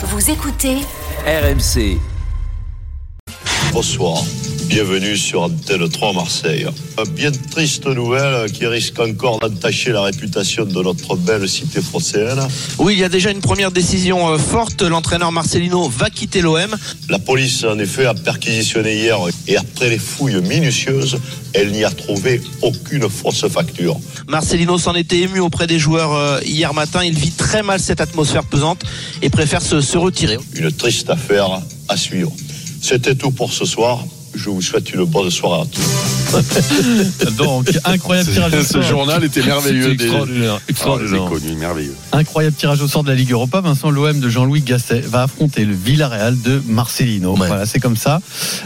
Vous écoutez RMC. Bonsoir. Bienvenue sur Antenne 3 Marseille. Une bien triste nouvelle qui risque encore d'entacher la réputation de notre belle cité phocéenne. Oui, il y a déjà une première décision euh, forte. L'entraîneur Marcelino va quitter l'OM. La police, en effet, a perquisitionné hier et après les fouilles minutieuses, elle n'y a trouvé aucune fausse facture. Marcelino s'en était ému auprès des joueurs euh, hier matin. Il vit très mal cette atmosphère pesante et préfère se, se retirer. Une triste affaire à suivre. C'était tout pour ce soir. Je vous souhaite une bonne soirée à tous. Donc, incroyable tirage au Ce sort. journal était merveilleux. Extraordinaire. extraordinaire. Ah, connu, merveilleux. Incroyable tirage au sort de la Ligue Europa. Vincent, l'OM de Jean-Louis Gasset va affronter le Villarreal de Marcelino. Voilà, c'est comme ça.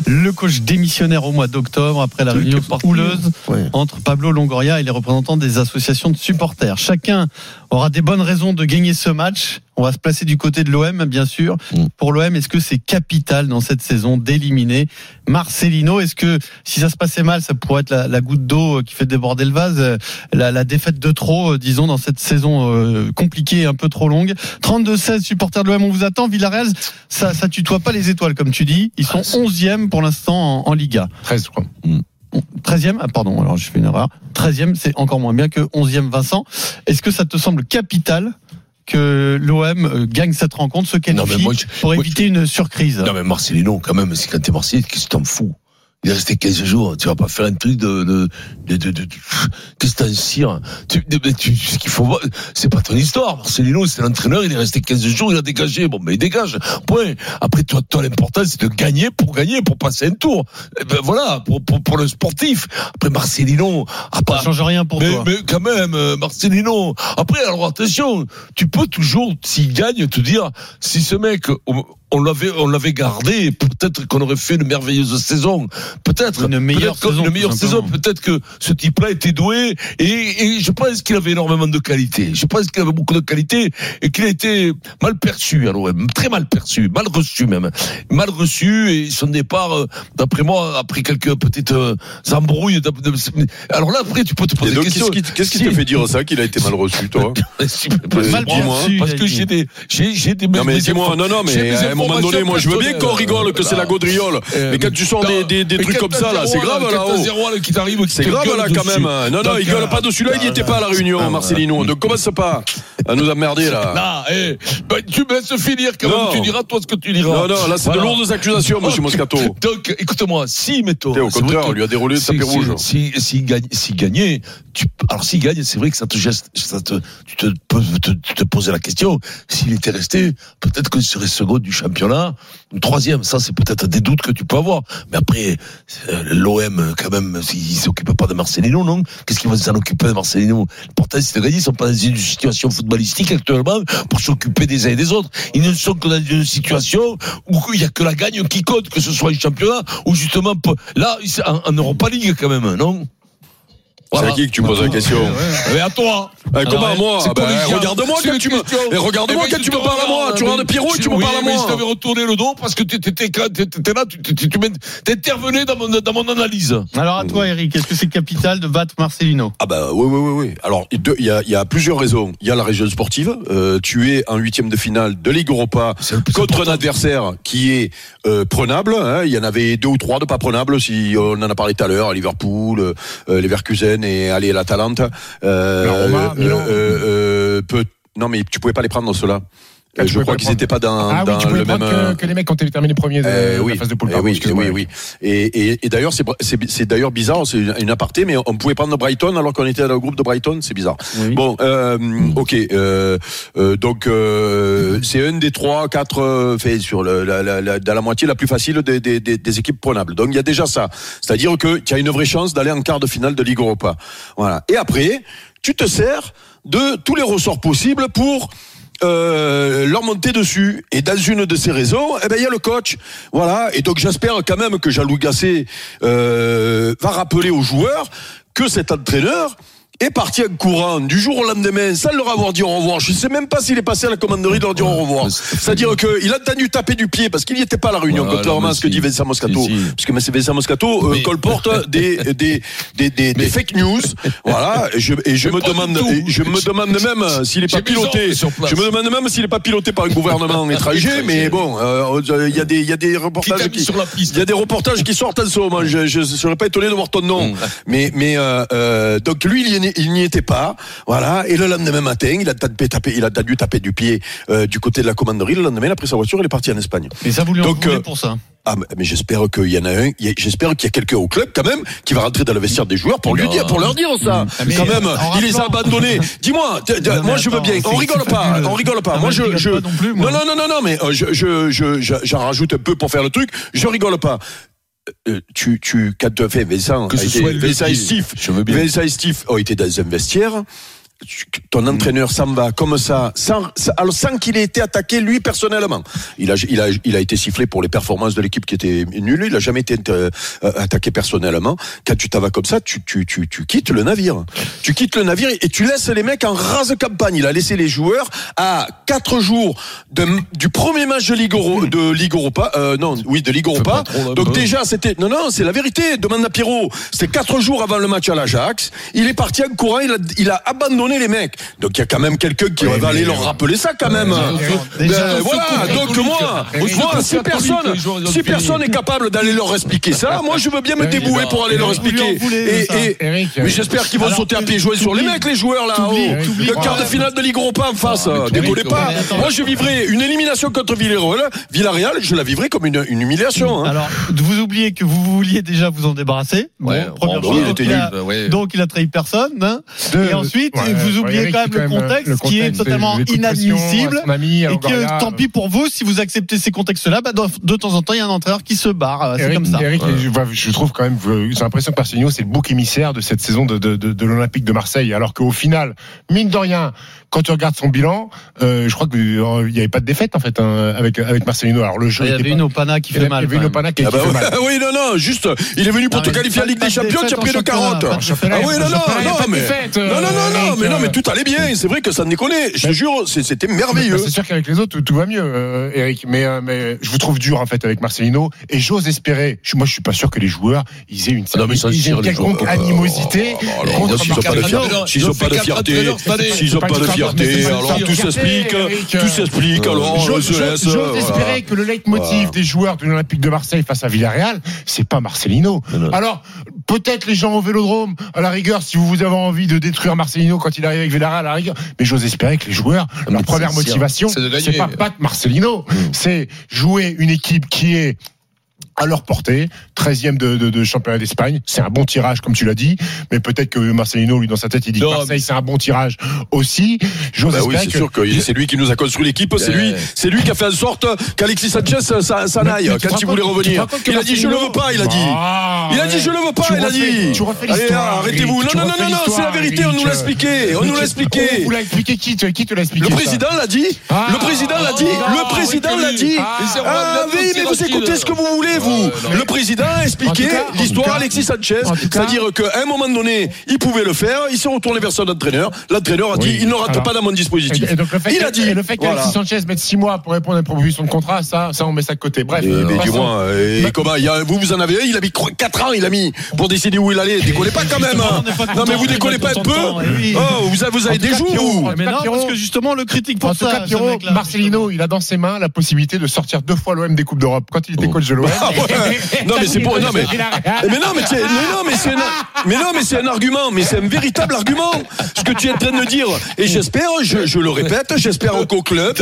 Le coach démissionnaire au mois d'octobre après la réunion houleuse entre Pablo Longoria et les représentants des associations de supporters. Chacun aura des bonnes raisons de gagner ce match. On va se placer du côté de l'OM, bien sûr. Pour l'OM, est-ce que c'est capital dans cette saison d'éliminer Marcelino? Est-ce que si ça se passait mal, ça pourrait être la, la goutte d'eau qui fait déborder le vase, euh, la, la défaite de trop, euh, disons, dans cette saison euh, compliquée, et un peu trop longue? 32-16 supporters de l'OM, on vous attend. Villarreal, ça, ça tutoie pas les étoiles, comme tu dis. Ils sont 11e pour l'instant en, en Liga. 13, je crois. 13e, ah pardon, alors j'ai fait une erreur. 13e, c'est encore moins bien que 11e Vincent. Est-ce que ça te semble capital que l'OM euh, gagne cette rencontre, se Non, mais qualifie moi, je- pour moi, éviter une surprise. Non mais Marcelino, quand même, c'est quand t'es Marseillais, qu'est-ce que t'en fous? Il est resté 15 jours, tu vas pas faire un truc de... de, de, de, de- qu'est-ce que t'en cires tu, tu, Ce qu'il faut voir, c'est pas ton histoire. Marcelino, c'est l'entraîneur, il est resté 15 jours, il a dégagé. Bon, mais il dégage, point. Après, toi, toi l'important, c'est de gagner pour gagner, pour passer un tour. Eh ben, voilà, pour, pour, pour le sportif. Après, Marcelino... à Ça change rien pour mais, toi. mais quand même, euh, Marcelino. Après, alors attention, tu peux toujours, s'il gagne, te dire, si ce mec, on, l'avait, on l'avait gardé, peut-être qu'on aurait fait une merveilleuse saison. Peut-être. Une meilleure saison, Une meilleure saison. Peut-être que ce type-là était doué et, et je pense qu'il avait énormément de qualité. Je pense qu'il avait beaucoup de qualité et qu'il a été mal perçu à l'OM. Très mal perçu. Mal reçu même. Mal reçu et son départ, euh, d'après moi, après quelques petites euh, embrouilles. alors là, après, tu peux te poser des questions. qu'est-ce qui, qu'est-ce qui Si- te fait dire ça, qu'il a été mal reçu, toi Mal dis-moi, perçu, parce a que j'ai des, j'ai, j'ai des. Non mais dis-moi, non non mais moment donné, moi je veux bien qu'on personnelles. rigole, que c'est la gaudriole, Euh, mais quand tu sors des, trucs comme ça là, c'est grave quand là. t'as oh. zéro qui t'arrive, qui C'est grave là quand même. Non non, il gueule euh, pas dessus là, il n'y était pas à la réunion, Marcelino. Donc commence pas à nous emmerder là. Là, eh, ben, tu me laisses finir quand Non. même, tu diras toi ce que tu diras. Non non, là c'est de lourdes accusations, monsieur Moscato. Donc, écoute-moi, si, mettons. Et au contraire, que on lui a déroulé le tapis rouge. Si, si, gagne, si gagnait, alors s'il gagne, c'est vrai que ça te geste, tu te, poser la question. S'il était resté, peut-être qu'il serait second du championnat, troisième. Ça, c'est peut-être des doutes que tu peux avoir. Mais après, euh, l'OM, quand même, il s'occupe pas de Marcelino, non? Qu'est-ce qu'il va s'en occuper de Marcelino? Pourtant, c'est de gagner, ils sont pas dans une situation footballistique actuellement pour s'occuper des uns et des autres. Ils ne sont que dans une situation où il y a que la gagne qui compte, que ce soit un championnat ou justement, là, en, en Europa League quand même, non? C'est à qui que tu poses la question Mais à toi. Eh, Comment à moi Ben, collégial. Regarde-moi quand tu me. Et regarde-moi Eh quand tu me parles à moi. Tu regardes Pierrot et tu me oui, parles à mais je moi. t'avais retourné le dos parce que tu étais là, tu t'intervenais dans mon, dans mon analyse. Alors à toi, Eric, est-ce que c'est capital de battre Marcelino? Ah bah oui oui oui oui. Alors il y a, il y a plusieurs raisons. Il y a la région sportive. Euh, tu es en huitième de finale de Ligue Europa contre un adversaire qui est euh, prenable. hein. Il y en avait deux ou trois de pas prenables. Si on en a parlé tout à l'heure, Liverpool, euh, euh, Et allez l'Atalante. Euh, La Roma, Milan. euh, euh, peut- non mais tu pouvais pas les prendre ceux-là. Ah, tu je crois qu'ils n'étaient pas dans, Ah oui, le même. prendre euh, que, que les mecs qui ont terminé premier de, euh, de oui, la phase de poule. Eh pardon, oui, oui, oui. Et, et, et d'ailleurs, c'est, d'ailleurs bizarre, c'est une, une aparté, mais on pouvait prendre Brighton alors qu'on était dans le groupe de Brighton, c'est bizarre. Oui. Bon, euh, ok, euh, euh, donc euh, c'est un des trois, quatre, euh, fait sur le, la, la, la, dans la moitié la plus facile des, des, des, des équipes prenables. Donc il y a déjà ça, c'est-à-dire que tu as une vraie chance d'aller en quart de finale de Ligue Europa. Voilà. Et après, tu te sers de tous les ressorts possibles pour euh, leur monter dessus. Et dans une de ces raisons, eh ben il y a le coach. Voilà. Et donc j'espère quand même que Jean-Louis Gasset euh, va rappeler aux joueurs que cet entraîneur est parti en courant du jour au lendemain sans leur avoir dit au revoir. Je ne sais même pas s'il est passé à la commanderie de leur dire au revoir. C'est-à-dire qu'il a entendu taper du pied parce qu'il n'y était pas à la réunion, Voilà, contrairement à ce que dit Vincent Moscato. Si, si. Parce que. Vincent Moscato euh, colporte des, des, des, des, des fake news. Voilà. Et je, et je me demande, je me demande même euh, s'il n'est pas piloté. Je me demande même s'il n'est pas piloté par un gouvernement étranger. Mais bon, euh, il y a des, il y a des reportages qui, il y a des reportages qui sortent en ce moment. Je, je serais pas étonné de voir ton nom. Mm. Mais, mais euh, euh, donc lui, il est- il n'y était pas. Voilà. Et le lendemain matin, il a tapé, tapé- il a dû taper du pied euh, du côté de la commanderie. Le lendemain, il a pris sa voiture, il est parti en Espagne. Et ça vous lui Donc, euh, pour ça Ah, mais- mais j'espère qu'il y en a un. J'espère qu'il y a quelqu'un au club quand même qui va rentrer dans le vestiaire des joueurs pour lui dire, pour leur dire ça. Ah, mais quand même, il les a abandonnés. Dis-moi, mais moi je veux bien. On rigole pas. On rigole pas. Moi mais je non non non non mais euh, je je je je- j'en rajoute un peu pour faire le truc. Je rigole pas. Euh, tu tu quand tu as fait Vincent, Que a ce été- soit le Vincent et. Steve. Vincent et Steve ont été dans un vestiaire. Ton entraîneur s'en va comme ça, sans, alors sans qu'il ait été attaqué lui personnellement. Il a, il a, il a été sifflé pour les performances de l'équipe qui étaient nulles. Il a jamais été euh, attaqué personnellement. Quand tu t'en vas comme ça, tu, tu, tu, tu quittes le navire. Tu quittes le navire et tu laisses les mecs en rase campagne. Il a laissé les joueurs à quatre jours de, du premier match de Ligue, Euro- de Ligue Europa. Euh, non, oui, de Ligue Europa. Donc déjà, c'était non, non, c'est la vérité. Demande à Pierrot. C'était quatre jours avant le match à l'Ajax. Il est parti en courant. Il a, il a abandonné les mecs. Donc il y a quand même quelqu'un qui va aller leur rappeler ça quand même. Déjà, Ben, voilà. Donc moi, si personne, si personne est capable d'aller leur expliquer ça, moi je veux bien me Eric, débouler pour aller leur expliquer. Et, mais j'espère qu'ils vont sauter à pieds joints sur les mecs, les joueurs là. t'oublies- oh. Le quart de même. finale de Ligue Europa en face. tu Décollez pas. même. Moi je vivrai une élimination contre Villarreal. Villarreal, je la vivrai comme une, humiliation. hein. Alors, vous oubliez que vous vouliez déjà vous en débarrasser. Première bon, chose. il donc, il a, trahi personne. hein. Deux- et ensuite, vous oubliez quand même le contexte, le qui est totalement inadmissible. à à Et que tant pis pour vous, si vous acceptez ces contextes-là, bah, de, temps en temps, il y a un entraîneur qui se barre. euh, C'est comme ça. Eric, je, trouve quand même, euh, j'ai l'impression que Marcelinho, c'est le bouc émissaire de cette saison de, de, de, de l'Olympique de Marseille. Alors qu'au final, mine de rien, quand tu regardes son bilan, euh, je crois qu'il n'y avait pas de défaite, en fait, hein, avec, avec Marcelino. Alors le jeu Il y avait pas- une Opana qui fait mal. Il y avait une. Opana qui, Ah qui bah fait mal. oui, non, non, juste, il est venu pour Non, te qualifier pas- Ligue des de Champions, tu as pris championnat, 40. pas de championnat. Ah oui, non, non, non, mais. Non, non, non, mais non, euh, mais tout allait bien. C'est vrai que ça déconnait. Je te jure, c'est- c'était merveilleux. Bah, C'est sûr qu'avec les autres, tout, tout va mieux, euh, Eric. Mais, euh, mais je vous trouve dur, en fait, avec Marcelino. Et j'ose espérer, je- moi, je suis pas sûr que les joueurs, ils aient une, Ah non, mais ça, ils aient une quelconque animosité. Oh, alors, contre s'ils ont pas de fierté, s'ils ils ont ont pas de fierté, alors tout s'explique, tout s'explique, alors J'ose se laisse. j'ose voilà. espérer que le leitmotiv des joueurs de l'Olympique de Marseille face à Villarreal, c'est pas Marcelino. Alors, peut-être les gens au Vélodrome, à la rigueur, si vous avez envie de détruire Marcelino quand il arrive avec Villarreal, à la rigueur, mais j'ose espérer que les joueurs, leur première motivation, c'est pas battre Marcelino, c'est jouer une équipe qui est à leur portée, 13e de, de, de championnat d'Espagne. C'est un bon tirage, comme tu l'as dit, mais peut-être que Marcelino, lui, dans sa tête, il dit Non, que Marseille, mais- c'est un bon tirage aussi. J'ose Bah oui, c'est que sûr que c'est lui qui nous a construit l'équipe, c'est lui, c'est lui qui a fait en sorte qu'Alexis Sanchez s'en aille quand il voulait revenir. que Il a dit je le veux pas, il a dit. Ah, Il a dit je le veux pas, il a dit. Tu refais Allez, l'histoire. arrêtez-vous. Non, non, non, non, c'est la vérité, on nous l'a expliqué. On nous l'a expliqué. On vous l'a expliqué, qui te, qui te l'a expliqué Le président l'a dit. Ah. Le président l'a dit. Ah, Le président l'a dit. Ah. C'est Ah oui, Garros, mais vous écoutez ce que vous voulez, non. Le président a expliqué l'histoire Alexis Sanchez. C'est-à-dire qu'à un moment donné, il pouvait le faire. Il s'est retourné vers son entraîneur. L'entraîneur a dit Oui. il ne rate Alors- pas dans mon dispositif. Et, et donc le fait Il a dit. et le fait qu'Alexis Voilà. Sanchez mette 6 mois pour répondre à une proposition de contrat, ça, ça on met ça de côté. Bref. Et, mais passons. dis-moi, et Ma- comment il y a- Vous, vous en avez un, il a mis 4 ans, il a mis pour décider où il allait. Décollez pas quand même. Hein. Non, mais vous décollez pas un peu. eh. Oh, vous avez, vous avez des Mais non, Pierrot- parce que justement, le critique pour En tout ça. Marcelino, il a dans ses mains la possibilité de sortir deux fois l'OM des Coupes d'Europe quand il était coach de l'OM. Ouais. Non mais c'est pour non mais mais non mais c'est mais non mais c'est un- mais non mais c'est un argument mais c'est un véritable argument ce que tu es en train de dire. Et j'espère je, je le répète j'espère qu'au club.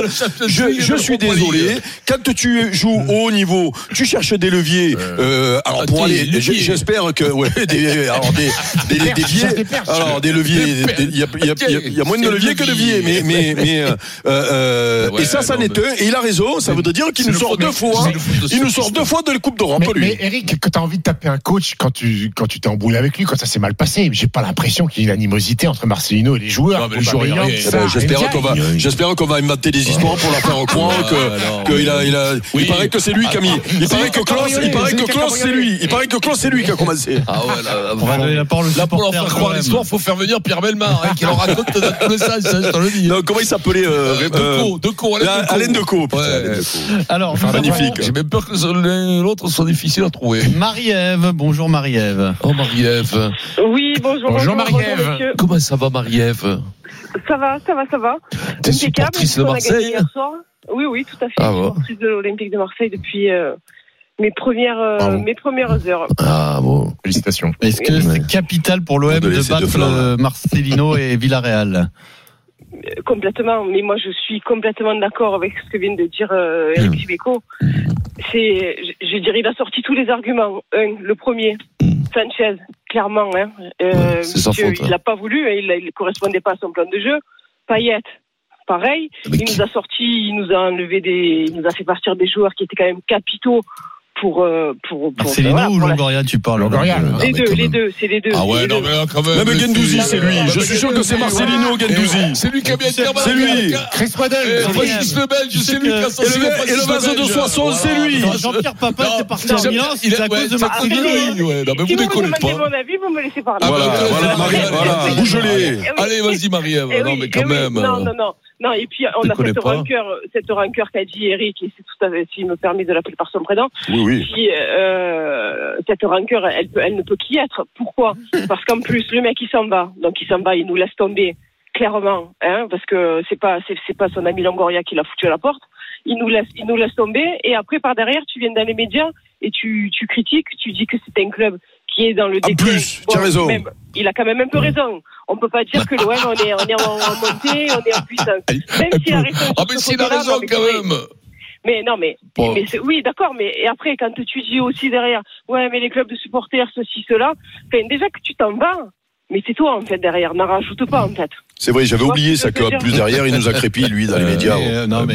Je, je suis désolé. Quand tu joues au haut niveau tu cherches des leviers euh, alors pour aller j'espère que ouais des alors des des, des, des perches, leviers. alors des leviers il y a, il y a- il y a- il y a moins de leviers que de levier. leviers mais mais mais euh, euh, et ça ça n'est un et il a raison ça veut dire qu'il nous sort deux fois il nous sort deux fois de Coupe d'Europe, mais, lui. mais Eric, que t'as envie de taper un coach quand tu quand tu t'es embrouillé avec lui, quand ça s'est mal passé, j'ai pas l'impression qu'il y ait une animosité entre Marcelino et les joueurs. Non, mais les joueurs, il y a rien. Eh ben, J'espère qu'on va, j'espère qu'on va inventer des histoires pour la faire croire non, que, qu'il a, il a, il paraît que c'est lui qui a mis, il paraît que Klaus, il paraît que Klaus c'est lui, il paraît que Klaus c'est lui qui a commencé. Ah ouais, là, On va donner la parole au Là, pour leur faire croire l'histoire, faut faire venir Pierre Belmar, hein, qui leur raconte les je te le dis. Comment il s'appelait euh, Euh, euh, Decaux, Decaux, Alain la- Decaux. Alain Decaux. Alors, magnifique. J'ai même peur que l'autre soit difficile à trouver. Marie-Ève. Bonjour Marie-Ève. Oh Marie-Ève, Oui, bonjour. Bonjour, Marie-Ève. comment ça va Marie-Ève? Ça va, ça va, ça va. T'es Impeccable, supportrice de Marseille hier soir. Oui, oui, tout à fait. Ah bon Supportrice de l'Olympique de Marseille depuis euh, mes premières euh, Bravo. mes premières heures. Ah bon. Félicitations. Est-ce que c'est capital pour l'OM De battre Marcelino et Villarreal? Complètement. Mais moi, je suis complètement d'accord avec ce que vient de dire euh, Mm. Eric Dimeco. C'est, je, je dirais, il a sorti tous les arguments. Un, le premier, Sanchez, clairement, hein, euh. Ouais, il hein. n'a pas voulu, hein, il ne correspondait pas à son plan de jeu. Payet, pareil. Il nous a sorti, il nous a enlevé des, il nous a fait partir des joueurs qui étaient quand même capitaux pour euh, pour, pour Marcelino voilà, ou pour la- Longoria, tu parles Longoria. Ah, Les mais deux, les même. deux, c'est les deux. Ah c'est ouais, non mais là, quand même. Même mais Gendouzi, c'est- c'est lui. Je suis sûr que c'est Marcelino Gendouzi. C'est lui qui a bien C'est- c'est lui. Chris. Eh, C'est Francis le Belge, c'est lui qui a Et le, et le vaso de Soissons, c'est lui. Jean-Pierre Papa Non, est parti non, en Milan, il c'est a- à cause de c'est Marcelino. Non, mais vous déconnez pas. mon avis, vous me laissez parler. Ah, Voilà, bah, voilà, euh, Marie, euh, voilà, euh, bouge-les. Eh. Allez, vas-y Marie-Ève. Eh Non mais eh quand oui. même. Non, non, non. Non, et puis on a cette rancœur, cette rancœur qu'a dit Eric, et c'est tout à fait, s'il me permet de l'appeler par son prénom, Oui, oui. qui, euh, cette rancœur, elle, peut, elle ne peut qu'y être. Pourquoi? Parce qu'en plus, le mec, il s'en va. Donc, il s'en va, il nous laisse tomber, clairement, hein, parce que c'est pas, c'est pas son ami Longoria qui l'a foutu à la porte. Il nous laisse, il nous laisse tomber, et après, par derrière, tu viens dans les médias et tu, tu critiques, tu dis que c'est un club qui est dans le En déclin. plus, tu as raison. même, il a quand même un peu raison. On peut pas dire que l'OM, on est, on est en, en montée, on est en puissance. Même s'il a raison. Ah mais s'il a raison non, mais quand même. Mais non, mais, Bon. mais c'est- oui, d'accord, mais et après, quand tu dis aussi derrière, ouais, mais les clubs de supporters, ceci, cela, déjà que tu t'en vas, mais c'est toi, en fait, derrière, n'en rajoute pas, en fait. C'est vrai, j'avais oublié ça, que plus derrière, il nous a crépi, lui, dans les médias. Euh, non, mais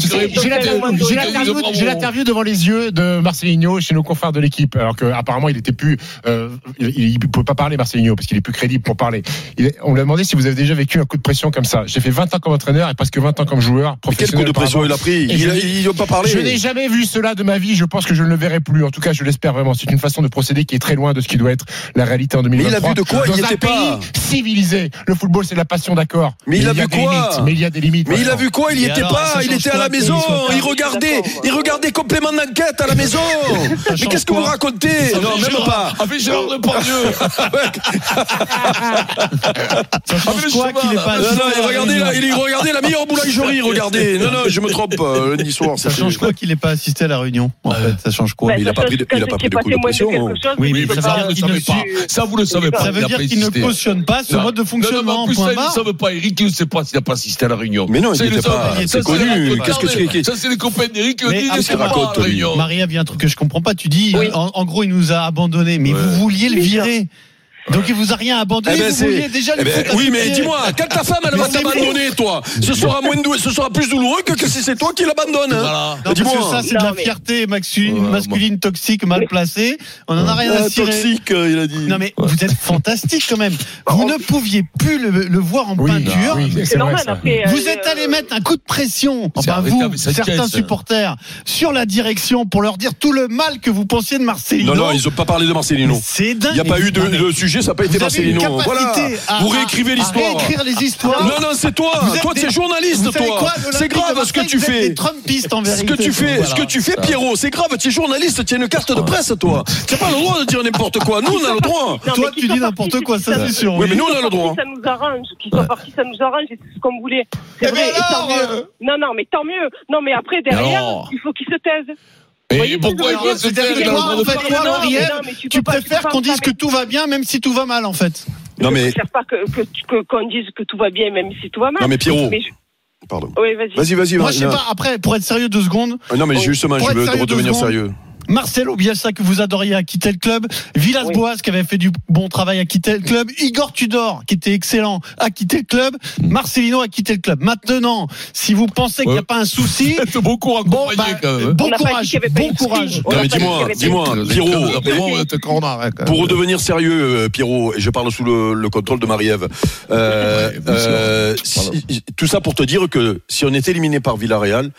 sais, J'ai l'interview- devant les yeux de Marcelinho chez nos confrères de l'équipe, alors qu'apparemment il était plus, euh, il ne pouvait pas parler Marcelinho parce qu'il est plus crédible pour parler. Il on lui a demandé si vous avez déjà vécu un coup de pression comme ça. J'ai fait 20 ans comme entraîneur et presque 20 ans comme joueur Mais quel professionnel. coup de pression il a pris Et Il je a- dis- Ils n'ont pas parlé. Je n'ai jamais vu cela de ma vie. Je pense que je ne le verrai plus. En tout cas, je l'espère vraiment. C'est une façon de procéder qui est très loin de ce qui doit être la réalité en Mais 2023. il a vu de quoi Il Dans n'y un était pas. pays civilisé. Le football, c'est de la passion, d'accord. Mais il a vu quoi limites. Mais il y a des limites. Mais il a vu quoi Il y Et était alors, pas, il était à la maison, il regardait, il regardait complément d'enquête à la maison. Mais qu'est-ce que vous racontez Non, même pas. Ah mais Gérard Depardieu. ça change mais le quoi qu'il ait cheval, pas Non, assisté non, à il la regardait, la, meilleure boulangerie, regardez. Non, non, je me trompe, euh, lundi soir. Ça change quoi qu'il ait pas assisté à la réunion En fait, ça change quoi Bah, il a ça pas pris de- quand il a pas tu es pris de coup de pression, Oui, mais ça vous ne le savez pas. Ça vous le savez pas. Ça veut dire qu'il ne cautionne pas ce mode de fonctionnement. Point ça, il ne savait pas. Eric, il ne sait pas s'il n'a pas assisté à la réunion. Mais non, il n'était pas. Ça, C'est connu. Qu'est-ce que Ça, c'est les copains d'Eric. Ils ne savent qu'il pas à raconte, la lui réunion. Marie, il y a un truc que je comprends pas. Tu dis, en, gros, il nous a abandonnés, mais vous vouliez le virer. Donc il vous a rien abandonné, Eh ben, vous vouliez déjà Eh lui ben, oui, mais dis-moi, quand ta femme elle va t'abandonner, toi, ce sera moins dou- ce sera plus douloureux que, que si c'est toi qui l'abandonne. hein. Voilà. Dis-moi. que ça, c'est de la fierté masculine, toxique, mal placée. On en a rien à cirer. toxique, euh, il a dit. Non mais vous êtes fantastique quand même. Vous ne pouviez plus le, le voir en Oui, peinture. oui, C'est normal, après. Vous euh, êtes allé mettre un coup de pression, enfin avec- vous, certains supporters, sur la direction pour leur dire tout le mal que vous pensiez de Marcelino. Non, non, ils ont pas parlé de Marcelino. C'est dingue. Il n'y a pas eu de, le sujet, ça n'a pas été Marcelino. Voilà. Vous réécrivez l'histoire. réécrire les histoires. Non, non, c'est toi. Toi, tu es journaliste, toi. C'est grave ce que tu fais. Ce que tu fais, ce que tu fais, Pierrot, c'est grave. Tu es journaliste, tu as une carte de presse, toi. Tu n'as pas le droit de dire n'importe quoi. Nous, on a le droit. Toi, mais tu dis n'importe quoi, ça, c'est sûr. Oui, mais nous, on a le droit. Ça nous arrange. Qu'ils soient partis, ça nous arrange. et C'est ce qu'on voulait. C'est Eh vrai. ben euh, Non, non, mais tant mieux. Non, mais après, derrière, il faut qu'ils se taisent. Voyez, pourquoi il doit se taire mais mais tu préfères qu'on dise que tout va bien, même si tout va mal, en fait. Non, Je mais, préfère pas que que que- qu'on dise que tout va bien, même si tout va mal. non, mais Pierrot. Mais je- Pardon. Oui, vas-y. Vas-y, vas-y, Moi, vas-y. je sais pas, après, pour être sérieux deux secondes, Non, mais justement, je veux redevenir sérieux. Marcelo Bielsa que vous adoriez a quitté le club, Villas-Boas qui avait fait du bon travail a quitté le club, Igor Tudor qui était excellent a quitté le club, Marcelino a quitté le club. Maintenant, si vous pensez qu'il n'y a pas un souci, C'est beaucoup bon, bah, même. bon courage, bon courage. dis-moi, dis-moi, Pierrot, Bon. Pour redevenir sérieux, euh, Pierrot, et je parle sous le, le contrôle de Marie-Ève. Euh, Ouais, euh, si- tout ça pour te dire que si on est éliminé par Villarreal,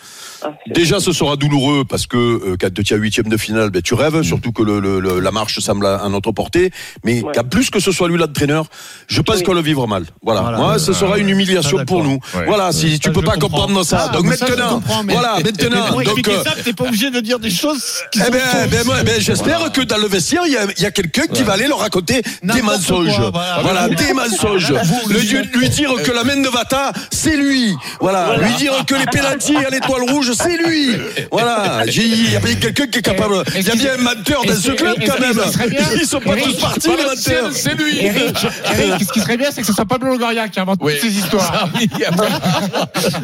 Ah, déjà ce sera douloureux parce que euh, quand tu as huitième de finale, ben, tu rêves, surtout que le, le- le- la marche semble à, notre portée. Mais Ouais. qu'à plus que ce soit lui l'entraîneur, je pense Oui. qu'on le vivra mal. Voilà. Voilà. Moi, ce sera une humiliation pour nous. Ouais. Voilà. Si tu Ça, peux pas comprends. comprendre ça. Ah, Donc ça, maintenant, mais- voilà, Mais maintenant. pour donc, expliquer euh, ça, t'es pas obligé de dire des choses qui eh sont ben, ben, ben, j'espère que dans le vestiaire, il y a, quelqu'un qui va aller leur raconter des mensonges. quoi, voilà. Des mensonges. Le lui dire que la main de Vata, c'est lui. Voilà. Lui dire que les pénaltys à l'étoile rouge, c'est lui. Voilà. J'ai- Il y a bien quelqu'un qui est capable. Il y a bien un menteur dans ce club quand même. Ils sont pas tous partis, les menteurs. C'est lui. Eric, ce qui serait bien, c'est que ce soit Pablo Longoria qui invente toutes ces histoires.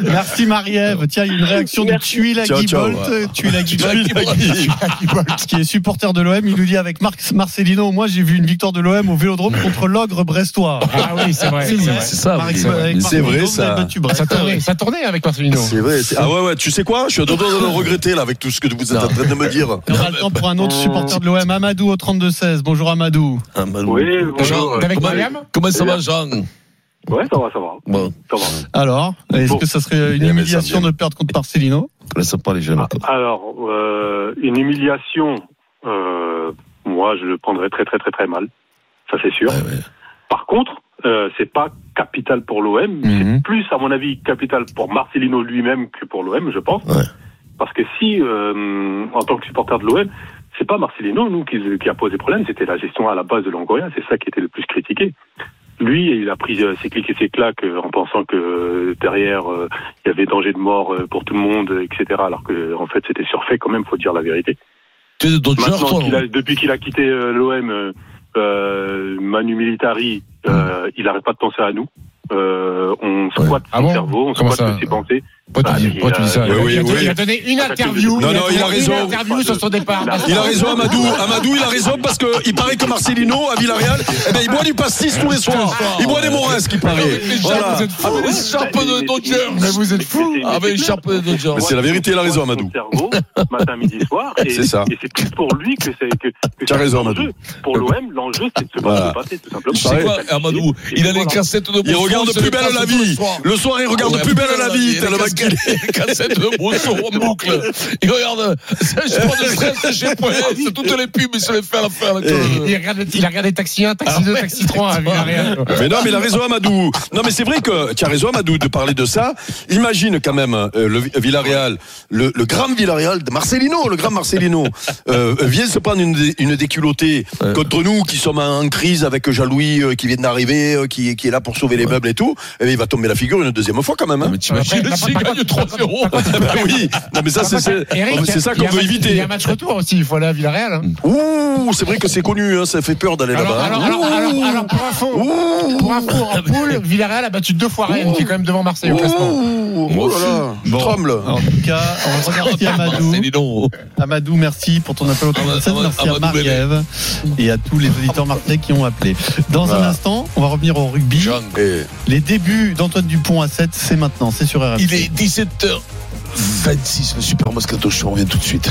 Merci Marie-Ève. Tiens, il y a une réaction de Merci. Tuilagi Ciao, ciao. Bolt. Tuilagi Bolt, Bolt. qui est supporter de l'OM. Il nous dit avec Marc Marcelino, moi j'ai vu une victoire de l'OM au Vélodrome contre l'ogre brestois. Ah oui, c'est vrai. C'est c'est vrai. vrai. C'est ça. C'est vrai, ça. Ça tournait, ça tournait avec Marcelino. C'est vrai. Ah ouais, ouais. Tu sais quoi? Je suis à deux doigts de le regretter là avec tout ce que vous êtes en train de me dire. On a le temps pour un autre supporter de l'OM, Amadou au 32-16. Bonjour Amadou. Oui, bonjour. T'es avec comment- Mariam Comment ça va, Jean Ouais, ça va, ça va. Bon, Ça va. Alors, est-ce Bon. que ça serait une mais humiliation de perdre contre Marcelino laisse pas les jeunes. Alors, euh, une humiliation, euh, moi, je le prendrais très, très, très, très mal. Ça, c'est sûr. Ouais, ouais. Par contre, euh, c'est pas capital pour l'OM. Mhm. C'est plus, à mon avis, capital pour Marcelino lui-même que pour l'OM, je pense. Ouais. Parce que si, euh, en tant que supporter de l'OM, c'est pas Marcelino, nous, qui, qui a posé problème, c'était la gestion à la base de Longoria. C'est ça qui était le plus critiqué. Lui, il a pris euh, ses clics et ses claques euh, en pensant que euh, derrière, euh, il y avait danger de mort pour tout le monde, etc. Alors que, en fait, c'était surfait quand même, faut dire la vérité. Maintenant a, depuis qu'il a quitté l'OM, euh, Manu Militari, euh, il n'arrête pas de penser à nous. Euh, on squatte Ah son bon cerveau, on squatte ses pensées. Pourquoi tu dis, pourquoi tu dis ça Oui, oui, il, a, donné une Ah, interview. Non, non, il a raison. Une interview sur son départ. Il a raison, Amadou. Amadou, il a raison parce que il paraît que Marcelino à Villarreal, eh ben, il boit du pastis tous les soirs. Il boit des Morins, qui paraît. Voilà. Avec les charpes de Dodgers. Mais vous êtes fous. Avec les charpes de Dodgers. Mais c'est la vérité, il a raison, Amadou. Matin, midi, soir. C'est ça. Et c'est plus pour lui que c'est que, que Tu as raison, l'enjeu. Amadou. Pour l'OM, l'enjeu, c'est de se passer, tout simplement. Tu sais quoi, Amadou Il a les cassettes de Il regarde plus belle la vie. Le soir, il regarde plus belle la vie. Cassettes de Brousseau en boucle. Il regarde, je prends de stress chez Point, c'est toutes les pubs, il se les fait à la fin. Il regarde, il a regardé Taxi 1, Taxi 2, Taxi 3 à Villarreal. Mais non, mais il a raison, Amadou. Non, mais c'est vrai que tu as raison, Amadou, de parler de ça. Imagine quand même euh, le Vi- Villarreal, le, le grand Villarreal de Marcelino, le grand Marcelino, euh, vient se prendre une, une déculottée contre nous qui sommes en crise avec Jean-Louis euh, qui vient d'arriver, euh, qui, qui est là pour sauver les meubles et tout. Et bien, il va tomber la figure une deuxième fois quand même. Ah, Hein. mais t'imagines, gagne contre, 3-0. Ah ben oui, non, mais ça, c'est ça qu'on veut un- Il y éviter. a un match retour aussi, il faut aller à Villarreal. hein. Ouh, c'est vrai que c'est connu, hein, ça fait peur d'aller là-bas. alors, pour info, Ouh. pour info, en poule, Villarreal a battu deux fois Rennes, qui est quand même devant Marseille au classement. Oh là là, je tremble. En tout cas, on remercie Amadou. Amadou, merci pour ton appel au 37. Amadou, Merci à Marie-Ève et à tous les auditeurs marseillais qui ont appelé. Dans un instant, on va revenir au rugby. Les débuts d'Antoine Dupont à 7, c'est maintenant, c'est sur RMC. Il est 17h26, le Super Moscato Show, on revient tout de suite.